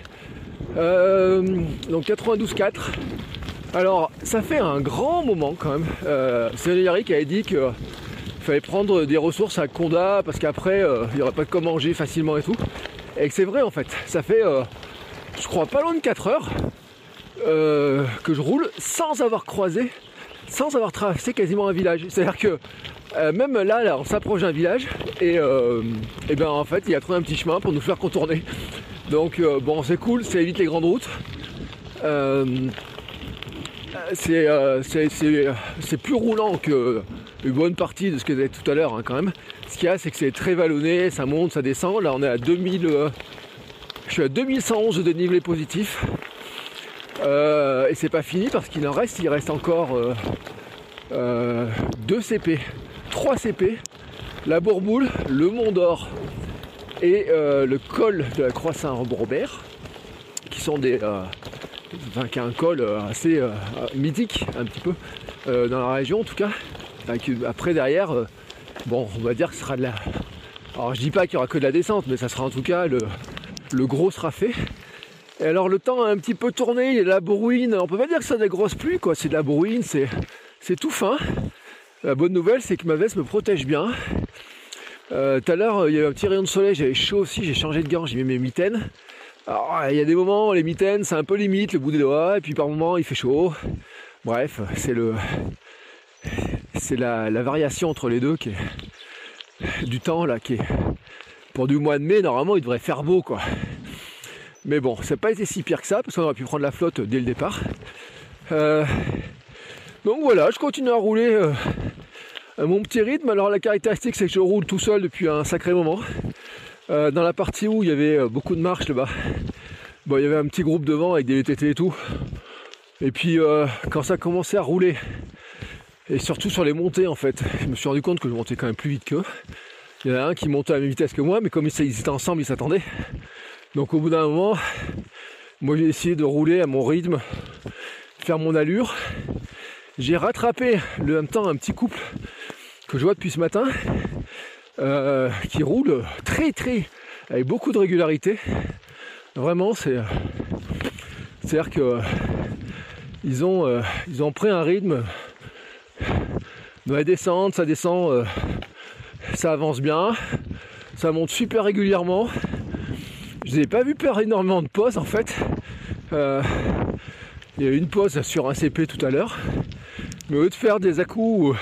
Euh, donc 92,4. Alors, ça fait un grand moment quand même. Euh, Eric avait dit qu'il fallait prendre des ressources à Conda parce qu'après, euh, il n'y aurait pas de quoi manger facilement et tout. Et que c'est vrai en fait. Ça fait, euh, je crois, pas loin de 4 heures euh, que je roule sans avoir croisé, sans avoir traversé quasiment un village. C'est-à-dire que même là, on s'approche d'un village et, et ben en fait, il a trouvé un petit chemin pour nous faire contourner. Donc bon, c'est cool, ça évite les grandes routes. Euh, c'est plus roulant que une bonne partie de ce que vous avez tout à l'heure hein, quand même. Ce qu'il y a, c'est que c'est très vallonné, ça monte, ça descend. Là, on est à 2000, euh, je suis à 2111 de dénivelé positif. Euh, et c'est pas fini parce qu'il en reste, il reste encore 2 CP, 3 CP, la Bourboule, le Mont d'Or et le col de la Croix Saint-Robert, qui sont des, enfin, qui a un col euh, assez euh, mythique un petit peu euh, dans la région en tout cas. après derrière, bon on va dire que ce sera de la. Alors je dis pas qu'il y aura que de la descente, mais ça sera en tout cas le, gros sera fait. Et alors le temps a un petit peu tourné, il y a de la bruine, on peut pas dire que c'est des grosses pluies quoi, c'est de la bruine, c'est, tout fin. La bonne nouvelle c'est que ma veste me protège bien. Tout à l'heure il y avait un petit rayon de soleil, j'avais chaud aussi, j'ai changé de gants, j'ai mis mes mitaines. Alors, il y a des moments, les mitaines, c'est un peu limite, le bout des doigts, et puis par moments, il fait chaud. Bref, c'est le, c'est la, variation entre les deux qui est du temps là, qui est pour du mois de mai. Normalement, il devrait faire beau, quoi. Mais bon, ça n'a pas été si pire que ça, parce qu'on aurait pu prendre la flotte dès le départ. Euh, donc voilà, je continue à rouler euh, à mon petit rythme. Alors la caractéristique, c'est que je roule tout seul depuis un sacré moment. Euh, dans la partie où il y avait beaucoup de marches là-bas, bon, il y avait un petit groupe devant avec des VTT et tout. Et puis quand ça commençait à rouler, et surtout sur les montées en fait, je me suis rendu compte que je montais quand même plus vite qu'eux. Il y en a un qui montait à la même vitesse que moi, mais comme ils étaient ensemble, ils s'attendaient. Donc au bout d'un moment, moi j'ai essayé de rouler à mon rythme, faire mon allure. J'ai rattrapé le même temps un petit couple que je vois depuis ce matin, euh, qui roule très très avec beaucoup de régularité. Vraiment, c'est c'est-à-dire que ils ont euh, pris un rythme dans la descente, ça descend, euh, ça avance bien, ça monte super régulièrement. Je n'ai pas vu perdre énormément de pauses en fait. Euh, il y a eu une pause sur un CP tout à l'heure. Mais au lieu de faire des à coups où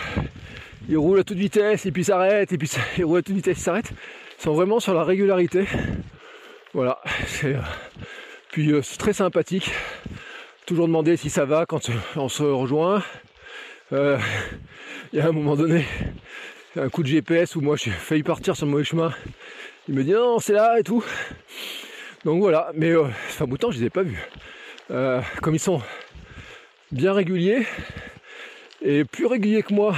ils roulent à toute vitesse et puis s'arrêtent et puis ils roulent à toute vitesse et s'arrêtent, ils sont vraiment sur la régularité. Voilà, c'est euh, puis euh, très sympathique. Toujours demander si ça va quand on se rejoint. il y a un moment donné, un coup de GPS où moi j'ai failli partir sur le mauvais chemin. Il me dit non, c'est là et tout. Donc voilà, mais euh, ça fait un bout de temps, je les ai pas vus. Euh, comme ils sont bien réguliers et plus réguliers que moi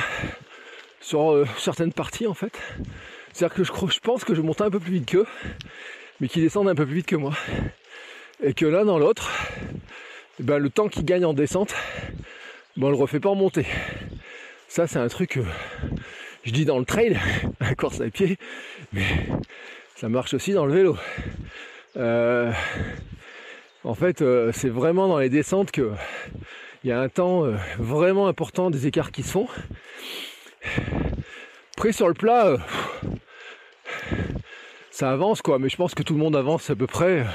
sur euh, certaines parties en fait. C'est-à-dire que je, je pense que je monte un peu plus vite qu'eux, mais qu'ils descendent un peu plus vite que moi. Et que l'un dans l'autre, eh ben, le temps qu'ils gagnent en descente, ben, on le refait pas en montée. Ça c'est un truc que je dis dans le trail, la course à pied, mais ça marche aussi dans le vélo. Euh, en fait, euh, c'est vraiment dans les descentes que il y a un temps euh, vraiment important des écarts qui se font. Après sur le plat, ça avance quoi, mais je pense que tout le monde avance à peu près.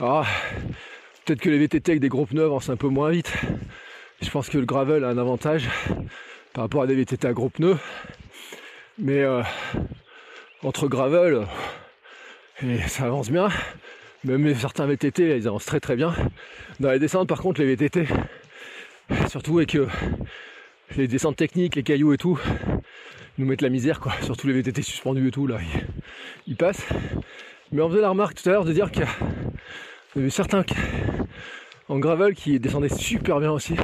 Ah, peut-être que les VTT avec des groupes neufs avancent un peu moins vite. Je pense que le gravel a un avantage par rapport à des VTT à gros pneus. Mais entre gravel, et ça avance bien. Même certains VTT, ils avancent très très bien. Dans les descentes, par contre, les VTT, surtout avec les descentes techniques, les cailloux et tout, nous mettent la misère, quoi. Surtout les VTT suspendus et tout, là, ils, passent. Mais on faisait la remarque tout à l'heure de dire qu'il y certains en gravel qui descendaient super bien aussi.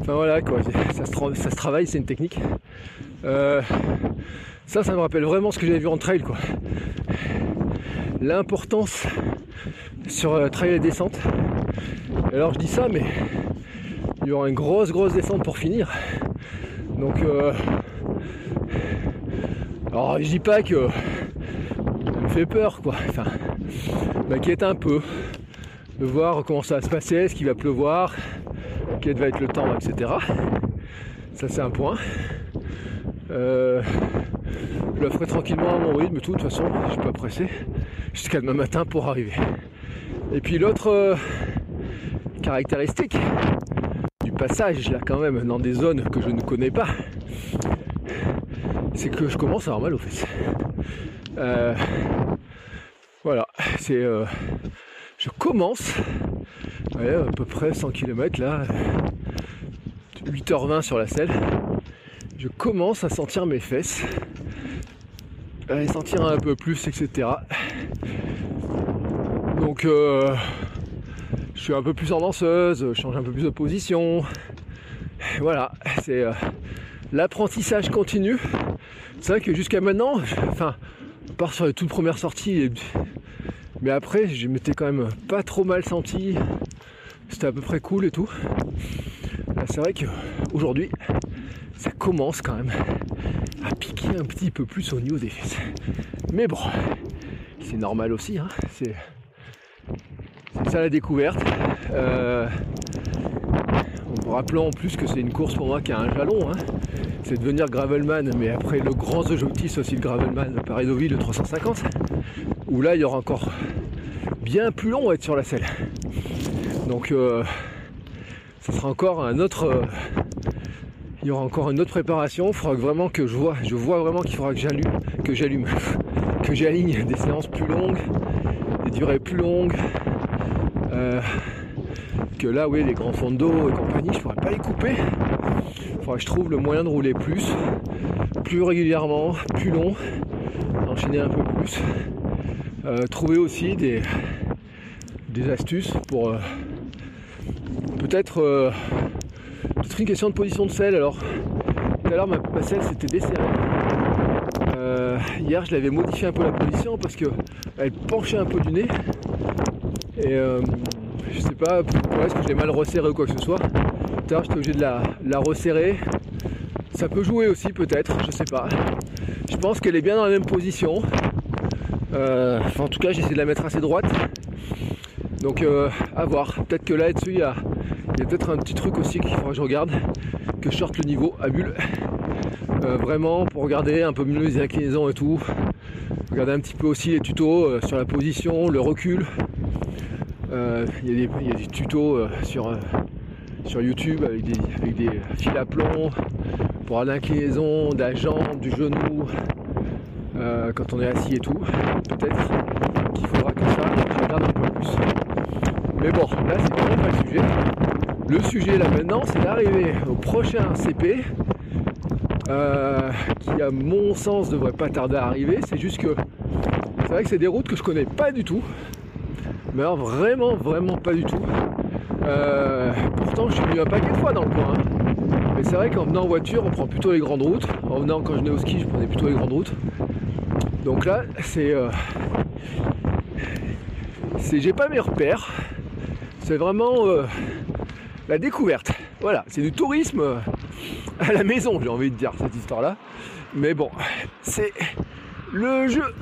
Enfin voilà quoi, ça se, travaille, c'est une technique. Euh, ça, ça me rappelle vraiment ce que j'avais vu en trail, quoi. L'importance sur euh, trail et descente. Alors je dis ça, mais il y aura une grosse, grosse descente pour finir. Donc, euh, alors je dis pas que ça me fait peur, quoi. Enfin, m'inquiète un peu de voir comment ça va se passer, est-ce qu'il va pleuvoir, quel va être le temps, etc. Ça c'est un point. Euh, le ferai tranquillement à mon rythme, de toute façon, je suis pas pressé, jusqu'à demain matin pour arriver. Et puis l'autre euh, caractéristique du passage, là quand même, dans des zones que je ne connais pas, c'est que je commence à avoir mal aux fesses. Euh, voilà, c'est. Euh, je commence, à peu près 100 km là, 8h20 sur la selle, je commence à sentir mes fesses aller sentir un peu plus, etc. Donc euh, je suis un peu plus en danseuse, je change un peu plus de position. Voilà, c'est euh, l'apprentissage continu. C'est vrai que jusqu'à maintenant, enfin, à part sur les toutes premières sorties, mais après je m'étais quand même pas trop mal senti. C'était à peu près cool et tout. C'est vrai qu'aujourd'hui, ça commence quand même un petit peu plus au niveau des fesses. Mais bon, c'est normal aussi, hein. c'est ça la découverte. Euh, en rappelant en plus que c'est une course pour moi qui a un jalon, hein. c'est devenir gravelman, mais après le grand objectif aussi le gravelman de Paris-Deauville le 350, où là il y aura encore bien plus long à être sur la selle. Donc euh, ça sera encore un autre euh, il y aura encore une autre préparation. Il faudra vraiment que je vois, je vois vraiment qu'il faudra que j'allume, que j'allume, que j'aligne des séances plus longues, des durées plus longues. Euh, que là, oui, les grands fonds d'eau et compagnie, je pourrais pas les couper. Il faudra que je trouve le moyen de rouler plus, plus régulièrement, plus long, enchaîner un peu plus. Euh, trouver aussi des, des astuces pour euh, peut-être une question de position de selle. Alors, tout à l'heure, ma, selle s'était desserrée. Euh, hier, je l'avais modifié un peu la position parce que elle penchait un peu du nez. Et euh, je sais pas pourquoi, est-ce que je l'ai mal resserré ou quoi que ce soit. Tout j'étais obligé de la, la, resserrer. Ça peut jouer aussi peut-être, je sais pas. Je pense qu'elle est bien dans la même position. Euh, en tout cas, j'essaie de la mettre assez droite. Donc à voir. Peut-être que là dessus il y a, peut-être un petit truc aussi qu'il faudra que je regarde, que je sorte le niveau à bulle. vraiment pour regarder un peu mieux les inclinaisons et tout. Regarder un petit peu aussi les tutos sur la position, le recul. Euh, il y, a des tutos euh, sur, euh, sur YouTube avec des, fils à plomb pour l'inclinaison de la jambe, du genou, quand on est assis et tout. Peut-être qu'il faudra que ça, je regarde un peu plus. Mais bon, là c'est pas le sujet. Le sujet là maintenant, c'est d'arriver au prochain CP. qui à mon sens devrait pas tarder à arriver. C'est juste que c'est vrai que c'est des routes que je connais pas du tout. Mais vraiment, vraiment pas du tout. Euh, pourtant, je suis venu un paquet de fois dans le coin. Hein. Mais c'est vrai qu'en venant en voiture, on prend plutôt les grandes routes. En venant quand je venais au ski, je prenais plutôt les grandes routes. Donc là, c'est. Euh, j'ai pas mes repères. C'est vraiment euh, la découverte. Voilà, c'est du tourisme à la maison, j'ai envie de dire, cette histoire-là. Mais bon, c'est le jeu,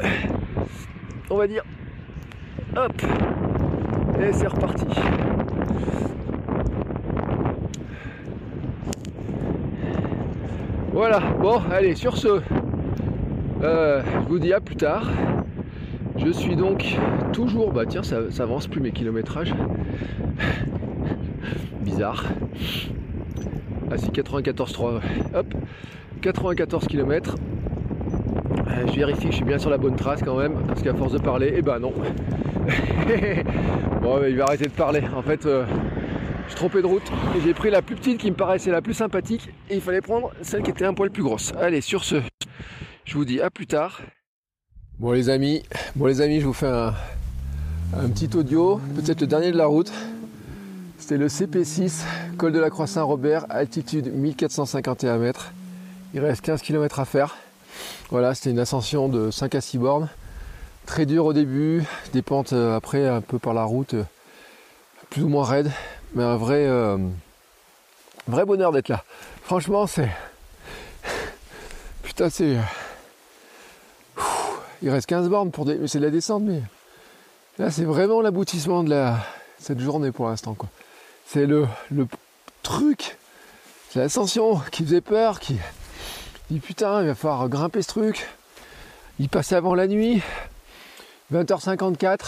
on va dire. Hop et c'est reparti. Voilà, bon, allez, sur ce, euh, je vous dis à plus tard. Je suis donc toujours, bah tiens, ça, avance plus mes kilométrages. Bizarre. Ah si, 94,3. Hop, 94 km. Euh, je vérifie que je suis bien sur la bonne trace quand même, parce qu'à force de parler, eh ben non. bon, il va arrêter de parler. En fait, euh, je suis trompé de route j'ai pris la plus petite qui me paraissait la plus sympathique et il fallait prendre celle qui était un poil plus grosse. Allez, sur ce, je vous dis à plus tard. Bon les amis, bon les amis, je vous fais un, petit audio, peut-être le dernier de la route. C'était le CP6, col de la Croix Saint-Robert, altitude 1451 mètres. Il reste 15 km à faire. Voilà, c'était une ascension de 5 à 6 bornes. Très dur au début, des pentes euh, après un peu par la route, euh, plus ou moins raide, mais un vrai, euh, vrai bonheur d'être là. Franchement, c'est. Putain, c'est. Il reste 15 bornes pour. C'est la descente, mais. Là, c'est vraiment l'aboutissement de la... cette journée pour l'instant. quoi. C'est le, le truc, c'est l'ascension qui faisait peur, qui dit putain, il va falloir grimper ce truc. Il passait avant la nuit, 20h54,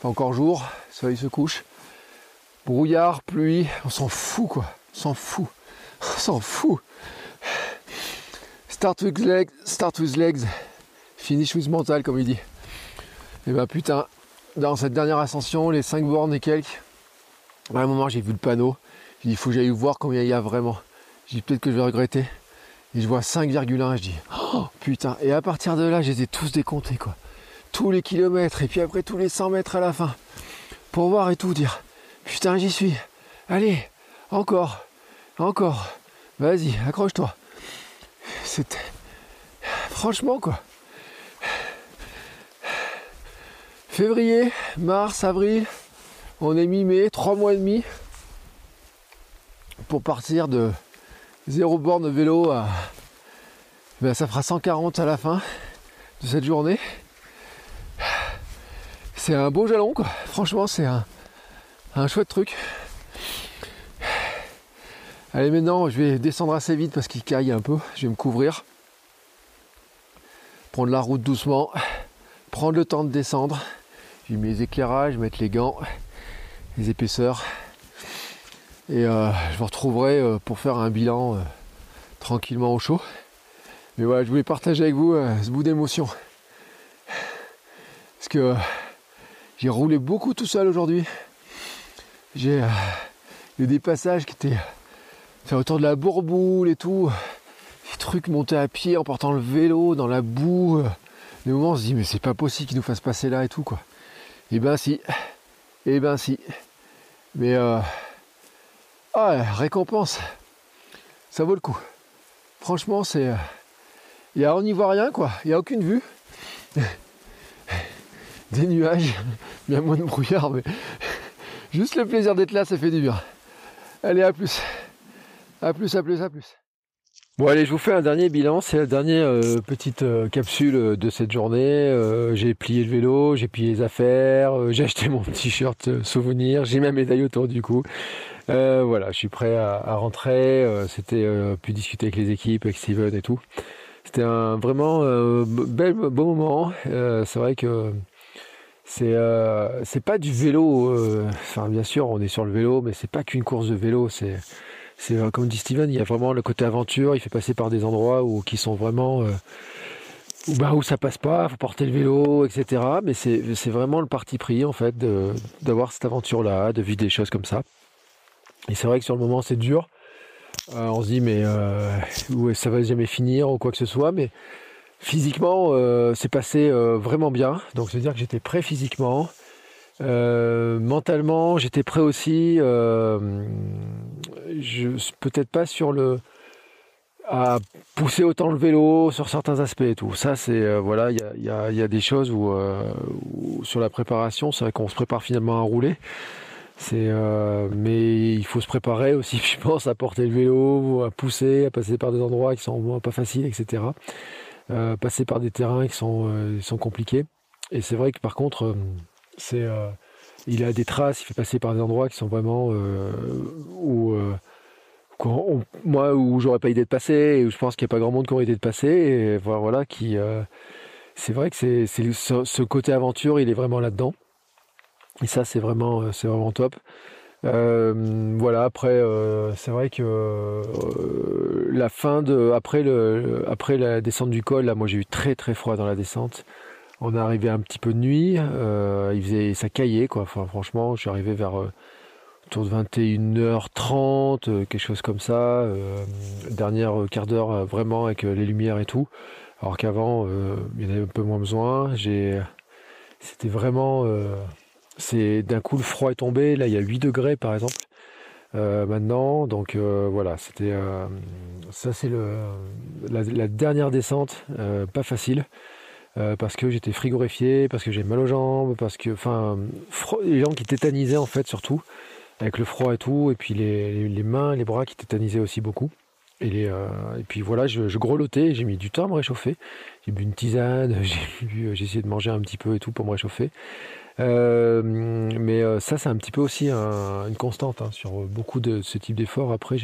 pas encore jour, le soleil se couche. Brouillard, pluie, on s'en fout quoi, on s'en fout, on s'en fout. Start with legs, finish with mental comme il dit. Et ben putain, dans cette dernière ascension, les 5 bornes et quelques, à un moment j'ai vu le panneau, j'ai dit il faut que j'aille voir combien il y a vraiment. J'ai dit peut-être que je vais regretter. Et je vois 5,1, je dis oh putain. Et à partir de là, je les ai tous décomptés quoi. Tous les kilomètres et puis après tous les 100 mètres à la fin. Pour voir et tout dire putain j'y suis. Allez encore. Encore. Vas-y accroche-toi. C'était franchement quoi. Février mars avril on est mi-mai trois mois et demi pour partir de zéro borne vélo à ben, ça fera 140 à la fin de cette journée c'est un beau jalon. Franchement c'est un, chouette truc. Allez maintenant je vais descendre assez vite parce qu'il caille un peu. Je vais me couvrir. Prendre la route doucement. Prendre le temps de descendre. J'ai mis les éclairages, mettre les gants, les épaisseurs. Et euh, je vous retrouverai euh, pour faire un bilan euh, tranquillement au chaud. Mais voilà, je voulais partager avec vous ce bout d'émotion. Parce que j'ai roulé beaucoup tout seul aujourd'hui. J'ai eu des passages qui étaient autour de la bourboule et tout. Des trucs montés à pied en portant le vélo dans la boue. Des moments on se dit mais c'est pas possible qu'ils nous fassent passer là et tout quoi. Et eh ben si. Eh ben si. Mais euh, ah, récompense. Ça vaut le coup. Franchement c'est. Euh, on n'y voit rien quoi, il n'y a aucune vue. Des nuages, bien moins de brouillard, mais juste le plaisir d'être là, ça fait du bien. Allez, à plus. À plus, à plus, à plus. Bon allez, je vous fais un dernier bilan, c'est la dernière euh, petite euh, capsule de cette journée. Euh, j'ai plié le vélo, j'ai plié les affaires, j'ai acheté mon t-shirt souvenir, j'ai ma médaille autour du cou. voilà, je suis prêt à, à rentrer. C'était pu discuter avec les équipes, avec Steven et tout. C'était un vraiment bel beau moment. c'est vrai que c'est c'est pas du vélo. Enfin bien sûr, on est sur le vélo, mais c'est pas qu'une course de vélo. C'est c'est euh, comme dit Steven, il y a vraiment le côté aventure. Il fait passer par des endroits où qui sont vraiment euh, où, bah, où ça passe pas, faut porter le vélo, etc. Mais c'est vraiment le parti pris en fait d'avoir cette aventure là, de vivre des choses comme ça. Et c'est vrai que sur le moment c'est dur. Euh, on se dit mais ça va jamais finir ou quoi que ce soit, mais physiquement c'est passé vraiment bien. Donc c'est à dire que j'étais prêt physiquement. Euh, mentalement, j'étais prêt aussi. Euh, peut-être pas sur le à pousser autant le vélo sur certains aspects et tout. Ça, c'est euh, voilà, il y a, y a, des choses où, sur la préparation, c'est vrai qu'on se prépare finalement à rouler. C'est mais il faut se préparer aussi, je pense, à porter le vélo, à pousser, à passer par des endroits qui sont pas faciles, etc. passer par des terrains qui sont, sont compliqués. Et c'est vrai que par contre c'est, euh, il a des traces, il fait passer par des endroits qui sont vraiment euh, où, euh, moi où j'aurais pas idée de passer et où je pense qu'il n'y a pas grand monde qui aurait idée de passer et voilà, qui c'est vrai que c'est, ce, côté aventure il est vraiment là-dedans. Et ça c'est vraiment c'est vraiment top. Voilà après c'est vrai que la fin de après après la descente du col là moi j'ai eu très très froid dans la descente on est arrivé un petit peu de nuit, euh, il faisait ça caillait quoi. Franchement, je suis arrivé vers euh, autour de 21h30, euh, quelque chose comme ça. dernière quart d'heure vraiment avec les lumières et tout. Alors qu'avant, il y en avait un peu moins besoin. C'était vraiment, c'est d'un coup le froid est tombé. Là, il y a 8 degrés par exemple. maintenant, donc voilà, c'était ça, c'est la, dernière descente, pas facile. Euh, parce que j'étais frigorifié, parce que j'ai mal aux jambes, parce que, enfin, les gens qui tétanisaient en fait surtout, avec le froid et tout, et puis les, les mains, les bras qui tétanisaient aussi beaucoup. Et, les, euh, et puis voilà, je, je grelottais, j'ai mis du temps à me réchauffer. J'ai bu une tisane, j'ai essayé de manger un petit peu et tout pour me réchauffer. Euh, mais ça, c'est un petit peu aussi une constante hein, sur beaucoup de ce type d'efforts. Après,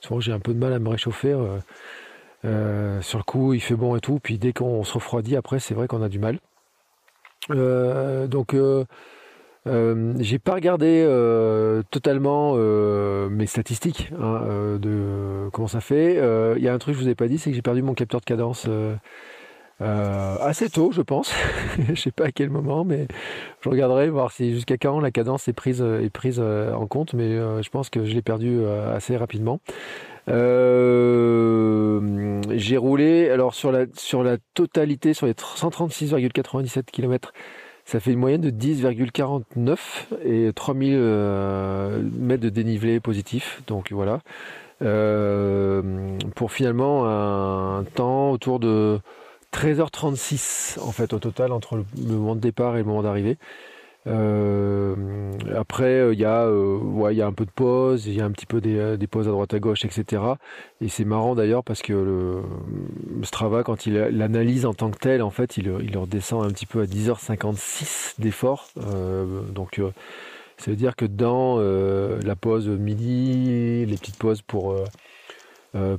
souvent j'ai un peu de mal à me réchauffer. Euh, sur le coup, il fait bon et tout. Puis dès qu'on se refroidit, après, c'est vrai qu'on a du mal. Euh, donc, euh, j'ai pas regardé totalement mes statistiques hein, de comment ça fait. Il y a un truc que je vous ai pas dit, c'est que j'ai perdu mon capteur de cadence. assez tôt, je pense. je sais pas à quel moment, mais je regarderai voir si jusqu'à quand la cadence est prise est prise en compte. Mais je pense que je l'ai perdu assez rapidement. Euh, j'ai roulé, alors sur la, sur la totalité, sur les 136,97 km, ça fait une moyenne de 10,49 et 3000 euh, mètres de dénivelé positif. Donc voilà. Euh, pour finalement un temps autour de 13h36 en fait au total entre le moment de départ et le moment d'arrivée. Euh, après, il y, a, euh, ouais, y a un peu de pause, il y a un petit peu des, euh, des, pauses à droite à gauche, etc. Et c'est marrant d'ailleurs parce que le, Strava, quand il l'analyse en tant que tel, en fait, il, il redescend un petit peu à 10h56 d'effort. donc, ça veut dire que dans la pause midi, les petites pauses pour,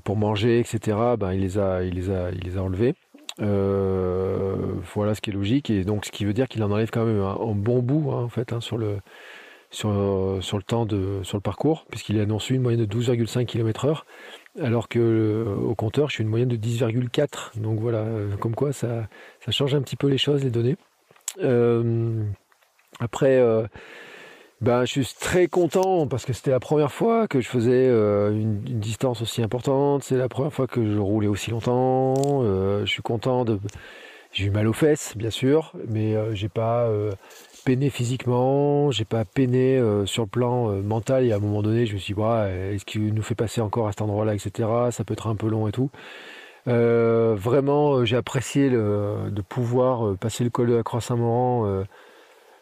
pour manger, etc., ben, il, les a, il, les a, il les a enlevées. Euh, voilà ce qui est logique et donc ce qui veut dire qu'il en enlève quand même un, bon bout hein, en fait hein, sur le sur, sur le temps de parcours puisqu'il annonce une moyenne de 12,5 km/h alors que au compteur je suis une moyenne de 10,4 donc voilà euh, comme quoi ça change un petit peu les choses les données. Euh, après ben, je suis très content parce que c'était la première fois que je faisais euh, une, distance aussi importante. C'est la première fois que je roulais aussi longtemps. Euh, je suis content. J'ai eu mal aux fesses, bien sûr, mais euh, j'ai pas peiné physiquement, j'ai pas peiné sur le plan mental. Et à un moment donné, je me suis dit, est-ce qu'il nous fait passer encore à cet endroit-là, etc. Ça peut être un peu long et tout. vraiment, j'ai apprécié de pouvoir passer le col de la Croix-Saint-Laurent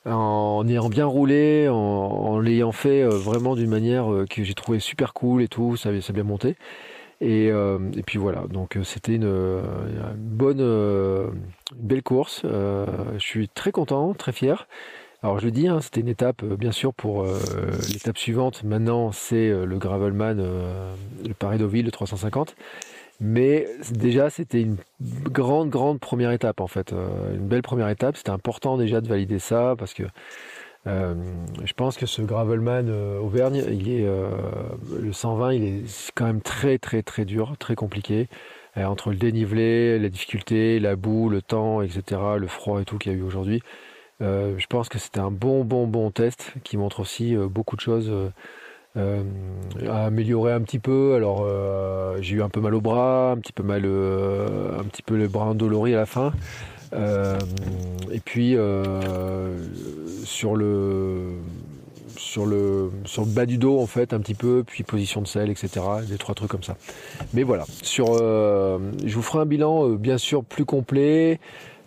en ayant bien roulé, en, l'ayant fait vraiment d'une manière que j'ai trouvé super cool et tout, ça, a bien monté. Et, et puis voilà, donc c'était une, bonne, belle course. je suis très content, très fier. Alors je le dis, hein, c'était une étape, euh, bien sûr, pour euh, l'étape suivante. Maintenant, c'est euh, le Gravelman, le Paris-Deauville, le 350. Mais déjà, c'était une grande, grande première étape, en fait. une belle première étape. C'était important déjà de valider ça, parce que je pense que ce Gravelman Auvergne, il est, le 120, il est quand même très, très, très dur, très compliqué. entre le dénivelé, la difficulté, la boue, le temps, etc., le froid et tout qu'il y a eu aujourd'hui. Euh, je pense que c'était un bon, bon, bon test qui montre aussi euh, beaucoup de choses euh, à améliorer un petit peu. Alors, j'ai eu un peu mal au bras, un petit peu mal, un petit peu le bras endolori à la fin. et puis sur le sur le sur le bas du dos en fait un petit peu puis position de selle etc des trois trucs comme ça mais voilà sur je vous ferai un bilan bien sûr plus complet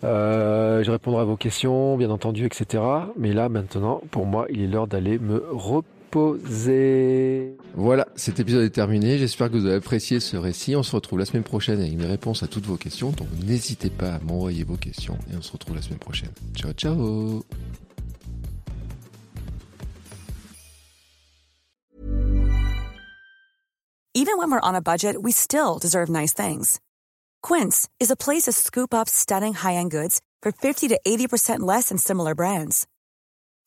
euh, je répondrai à vos questions, bien entendu, etc. Mais là, maintenant, pour moi, il est l'heure d'aller me reposer. Voilà, cet épisode est terminé. J'espère que vous avez apprécié ce récit. On se retrouve la semaine prochaine avec mes réponses à toutes vos questions. Donc n'hésitez pas à m'envoyer vos questions et on se retrouve la semaine prochaine. Ciao, ciao Even when we're on a budget, we still deserve nice things. Quince is a place to scoop up stunning high-end goods for 50 to 80% less than similar brands.